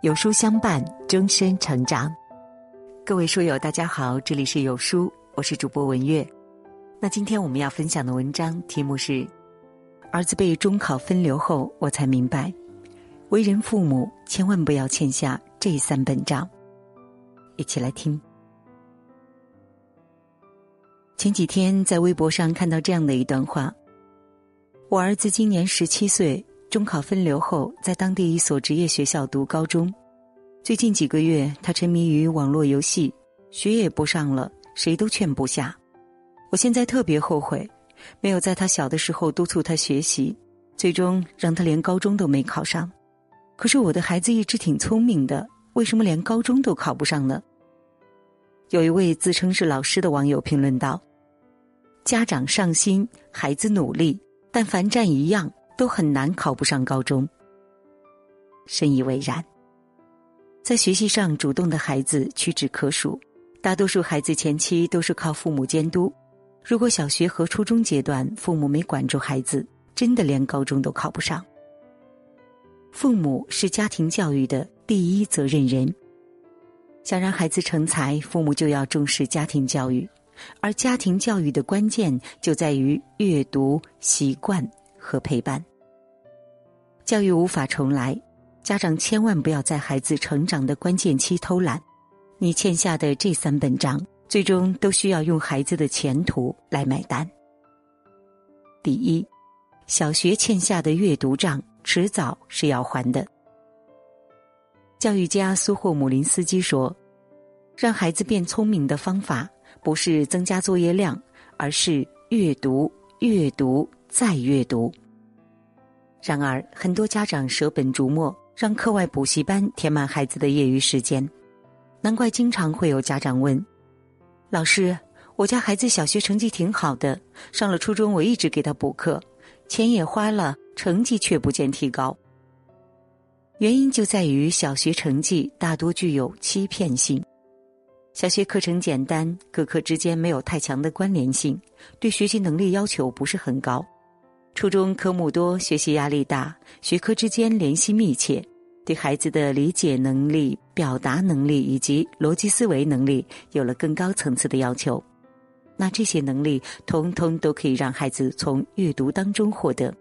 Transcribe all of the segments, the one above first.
有书相伴，终身成长。各位书友，大家好，这里是有书，我是主播文月。那今天我们要分享的文章题目是：儿子被中考分流后，我才明白，为人父母千万不要欠下这三本账。一起来听。前几天在微博上看到这样的一段话：我儿子今年十七岁。中考分流后，在当地一所职业学校读高中。最近几个月，他沉迷于网络游戏，学也不上了，谁都劝不下。我现在特别后悔，没有在他小的时候督促他学习，最终让他连高中都没考上。可是我的孩子一直挺聪明的，为什么连高中都考不上呢？有一位自称是老师的网友评论道：“家长上心，孩子努力，但凡占一样。”都很难考不上高中。深以为然。在学习上主动的孩子屈指可数，大多数孩子前期都是靠父母监督。如果小学和初中阶段父母没管住孩子，真的连高中都考不上。父母是家庭教育的第一责任人。想让孩子成才，父母就要重视家庭教育，而家庭教育的关键就在于阅读习惯。和陪伴，教育无法重来，家长千万不要在孩子成长的关键期偷懒。你欠下的这三本账，最终都需要用孩子的前途来买单。第一，小学欠下的阅读账，迟早是要还的。教育家苏霍姆林斯基说：“让孩子变聪明的方法，不是增加作业量，而是阅读，阅读。”再阅读。然而，很多家长舍本逐末，让课外补习班填满孩子的业余时间。难怪经常会有家长问：“老师，我家孩子小学成绩挺好的，上了初中我一直给他补课，钱也花了，成绩却不见提高。”原因就在于小学成绩大多具有欺骗性。小学课程简单，各科之间没有太强的关联性，对学习能力要求不是很高。初中科目多，学习压力大，学科之间联系密切，对孩子的理解能力、表达能力以及逻辑思维能力有了更高层次的要求。那这些能力，通通都可以让孩子从阅读当中获得。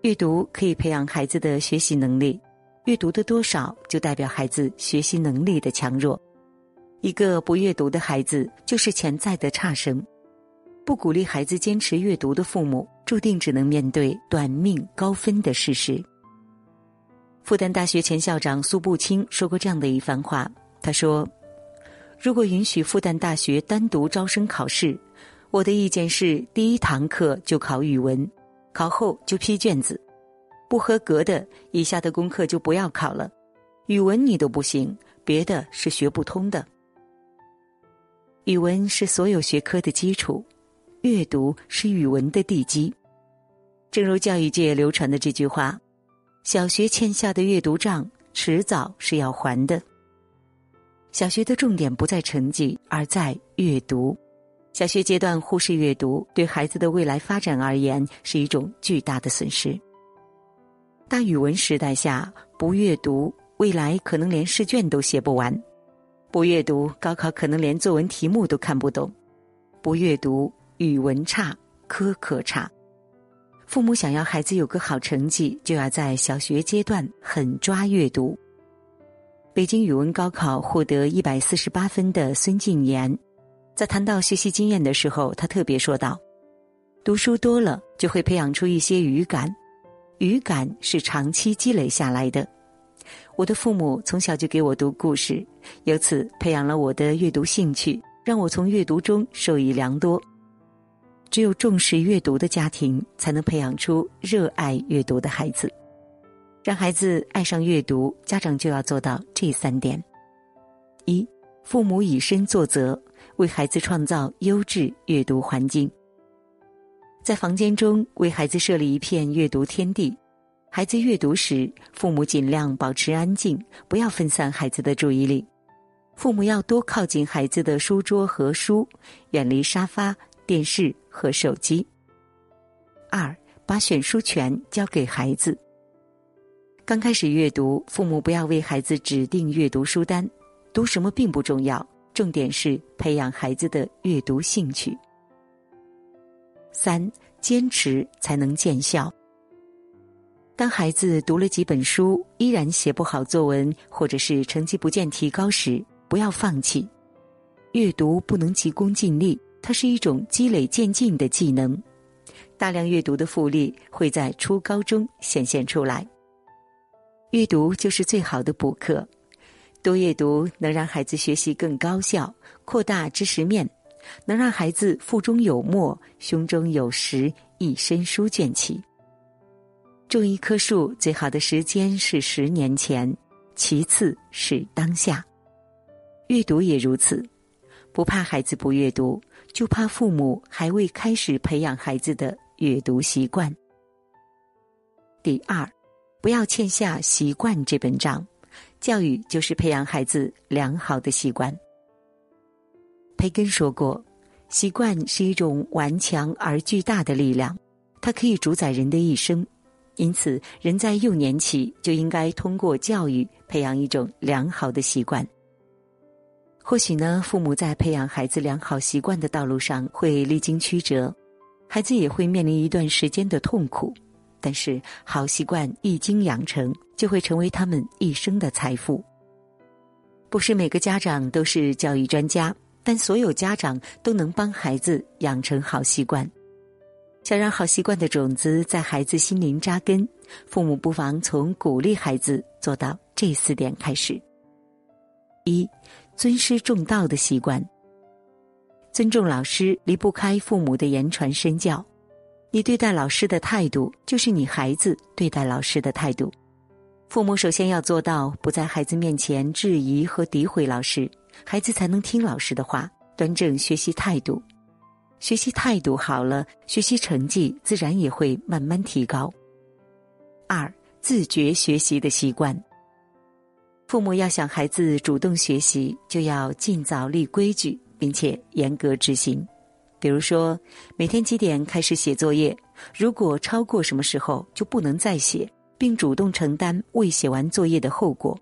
阅读可以培养孩子的学习能力，阅读的多少就代表孩子学习能力的强弱。一个不阅读的孩子，就是潜在的差生。不鼓励孩子坚持阅读的父母，注定只能面对短命高分的事实。复旦大学前校长苏步青说过这样的一番话，他说：“如果允许复旦大学单独招生考试，我的意见是，第一堂课就考语文，考后就批卷子，不合格的以下的功课就不要考了。语文你都不行，别的是学不通的。语文是所有学科的基础。”阅读是语文的地基，正如教育界流传的这句话：“小学欠下的阅读账，迟早是要还的。”小学的重点不在成绩，而在阅读。小学阶段忽视阅读，对孩子的未来发展而言是一种巨大的损失。大语文时代下，不阅读，未来可能连试卷都写不完；不阅读，高考可能连作文题目都看不懂；不阅读。语文差，科科差。父母想要孩子有个好成绩，就要在小学阶段狠抓阅读。北京语文高考获得一百四十八分的孙静妍，在谈到学习经验的时候，他特别说道：“读书多了，就会培养出一些语感，语感是长期积累下来的。我的父母从小就给我读故事，由此培养了我的阅读兴趣，让我从阅读中受益良多。”只有重视阅读的家庭，才能培养出热爱阅读的孩子。让孩子爱上阅读，家长就要做到这三点：一、父母以身作则，为孩子创造优质阅读环境。在房间中为孩子设立一片阅读天地，孩子阅读时，父母尽量保持安静，不要分散孩子的注意力。父母要多靠近孩子的书桌和书，远离沙发。电视和手机。二，把选书权交给孩子。刚开始阅读，父母不要为孩子指定阅读书单，读什么并不重要，重点是培养孩子的阅读兴趣。三，坚持才能见效。当孩子读了几本书，依然写不好作文，或者是成绩不见提高时，不要放弃。阅读不能急功近利，它是一种积累渐进的技能。大量阅读的复利会在初高中显现出来。阅读就是最好的补课，多阅读能让孩子学习更高效，扩大知识面，能让孩子腹中有墨，胸中有石，一身书卷气。种一棵树最好的时间是十年前，其次是当下。阅读也如此，不怕孩子不阅读，就怕父母还未开始培养孩子的阅读习惯。第二，不要欠下习惯这本账。教育就是培养孩子良好的习惯。培根说过，习惯是一种顽强而巨大的力量，它可以主宰人的一生。因此，人在幼年起就应该通过教育培养一种良好的习惯。或许呢，父母在培养孩子良好习惯的道路上会历经曲折，孩子也会面临一段时间的痛苦。但是，好习惯一经养成，就会成为他们一生的财富。不是每个家长都是教育专家，但所有家长都能帮孩子养成好习惯。想让好习惯的种子在孩子心灵扎根，父母不妨从鼓励孩子做到这四点开始：一、尊师重道的习惯。尊重老师离不开父母的言传身教，你对待老师的态度，就是你孩子对待老师的态度。父母首先要做到不在孩子面前质疑和诋毁老师，孩子才能听老师的话，端正学习态度。学习态度好了，学习成绩自然也会慢慢提高。二、自觉学习的习惯。父母要想孩子主动学习，就要尽早立规矩，并且严格执行。比如说，每天几点开始写作业，如果超过什么时候就不能再写，并主动承担未写完作业的后果。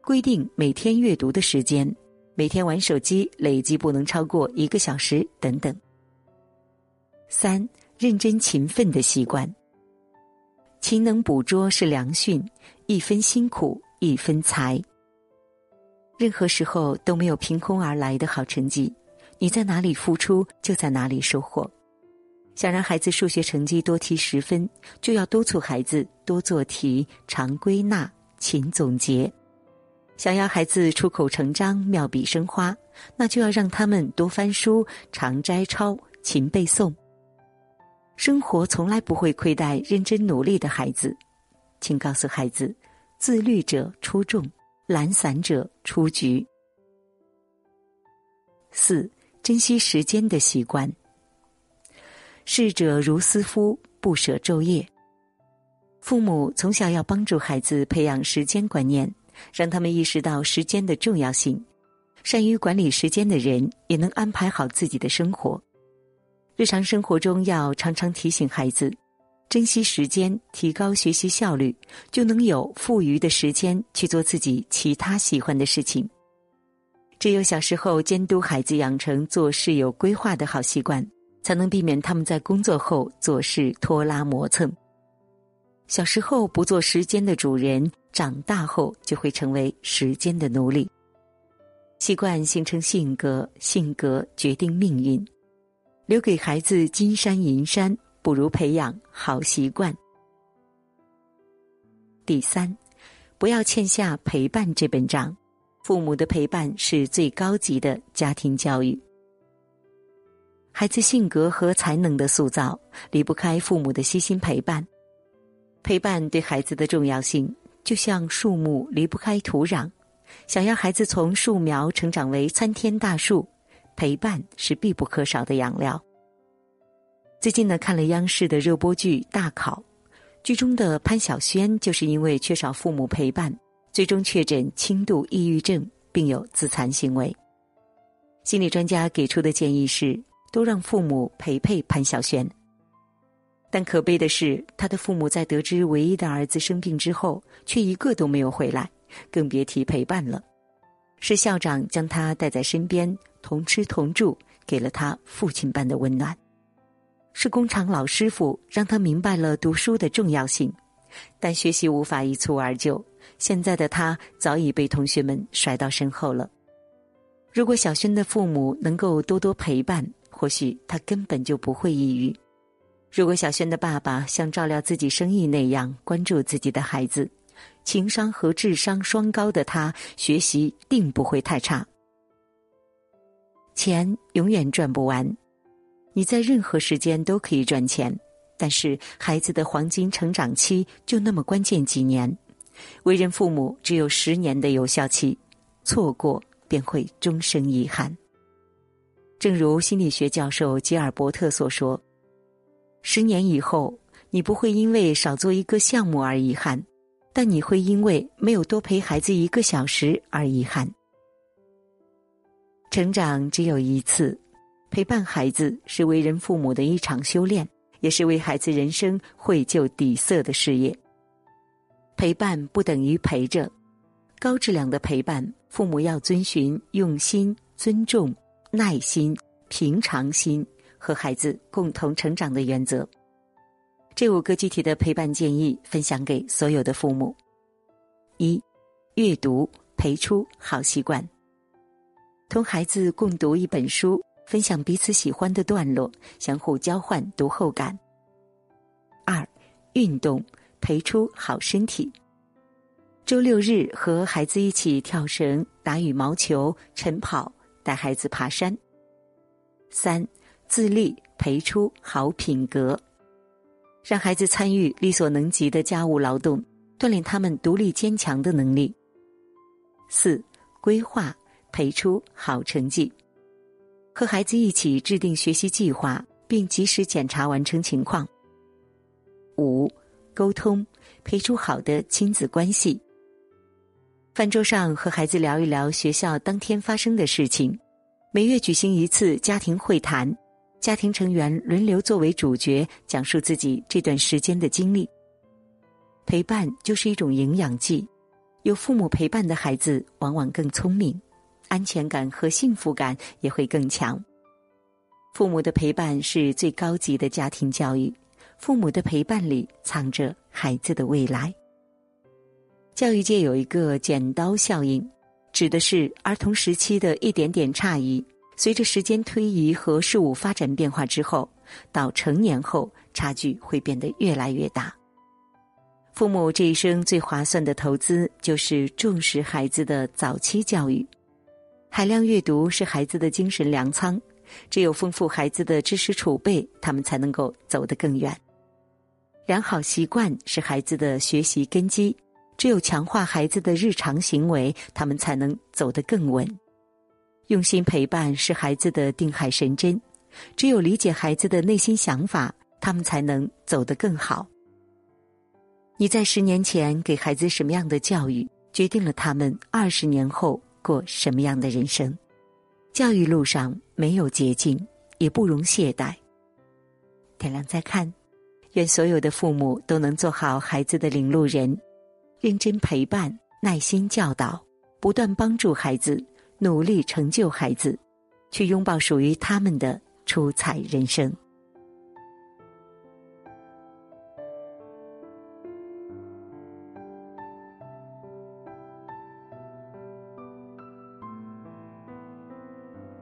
规定每天阅读的时间。每天玩手机累计不能超过一个小时，等等。三、认真勤奋的习惯。勤能捕捉是良训，一分辛苦一分财。任何时候都没有凭空而来的好成绩，你在哪里付出，就在哪里收获。想让孩子数学成绩多提十分，就要督促孩子多做题、常归纳、勤总结。想要孩子出口成章、妙笔生花，那就要让他们多翻书、常摘抄、勤背诵。生活从来不会亏待认真努力的孩子，请告诉孩子：自律者出众，懒散者出局。四、珍惜时间的习惯。逝者如斯夫，不舍昼夜。父母从小要帮助孩子培养时间观念。让他们意识到时间的重要性，善于管理时间的人也能安排好自己的生活。日常生活中要常常提醒孩子，珍惜时间，提高学习效率，就能有富余的时间去做自己其他喜欢的事情。只有小时候监督孩子养成做事有规划的好习惯，才能避免他们在工作后做事拖拉磨蹭。小时候不做时间的主人。长大后就会成为时间的奴隶。习惯形成性格，性格决定命运。留给孩子金山银山，不如培养好习惯。第三，不要欠下陪伴这本账。父母的陪伴是最高级的家庭教育。孩子性格和才能的塑造离不开父母的悉心陪伴。陪伴对孩子的重要性。就像树木离不开土壤，想要孩子从树苗成长为参天大树，陪伴是必不可少的养料。最近呢，看了央视的热播剧《大考》，剧中的潘晓萱就是因为缺少父母陪伴，最终确诊轻度抑郁症，并有自残行为。心理专家给出的建议是，多让父母陪陪潘晓萱。但可悲的是，他的父母在得知唯一的儿子生病之后，却一个都没有回来，更别提陪伴了。是校长将他带在身边，同吃同住，给了他父亲般的温暖；是工厂老师傅让他明白了读书的重要性，但学习无法一蹴而就。现在的他早已被同学们甩到身后了。如果小轩的父母能够多多陪伴，或许他根本就不会抑郁。如果小轩的爸爸像照料自己生意那样关注自己的孩子，情商和智商双高的他，学习定不会太差。钱永远赚不完，你在任何时间都可以赚钱，但是孩子的黄金成长期就那么关键几年，为人父母只有十年的有效期，错过。便会终生遗憾。正如心理学教授吉尔伯特所说：“十年以后，你不会因为少做一个项目而遗憾，但你会因为没有多陪孩子一个小时而遗憾。”成长只有一次，陪伴孩子是为人父母的一场修炼，也是为孩子人生绘就底色的事业。陪伴不等于陪着。高质量的陪伴，父母要遵循用心、尊重、耐心、平常心和孩子共同成长的原则。这五个具体的陪伴建议分享给所有的父母：一、阅读陪出好习惯，同孩子共读一本书，分享彼此喜欢的段落，相互交换读后感；二、运动陪出好身体。周六日和孩子一起跳绳、打羽毛球、晨跑，带孩子爬山。三、自立培出好品格，让孩子参与力所能及的家务劳动，锻炼他们独立坚强的能力。四、规划培出好成绩，和孩子一起制定学习计划，并及时检查完成情况。五、沟通培出好的亲子关系。饭桌上和孩子聊一聊学校当天发生的事情，每月举行一次家庭会谈，家庭成员轮流作为主角，讲述自己这段时间的经历。陪伴就是一种营养剂，有父母陪伴的孩子往往更聪明，安全感和幸福感也会更强。父母的陪伴是最高级的家庭教育，父母的陪伴里藏着孩子的未来。教育界有一个剪刀效应，指的是儿童时期的一点点差异，随着时间推移和事物发展变化之后，到成年后差距会变得越来越大。父母这一生最划算的投资就是重视孩子的早期教育，海量阅读是孩子的精神粮仓，只有丰富孩子的知识储备，他们才能够走得更远。良好习惯是孩子的学习根基。只有强化孩子的日常行为，他们才能走得更稳。用心陪伴是孩子的定海神针，只有理解孩子的内心想法，他们才能走得更好。你在十年前给孩子什么样的教育，决定了他们二十年后过什么样的人生。教育路上没有捷径，也不容懈怠。点亮再看，愿所有的父母都能做好孩子的领路人。认真陪伴，耐心教导，不断帮助孩子，努力成就孩子，去拥抱属于他们的出彩人生。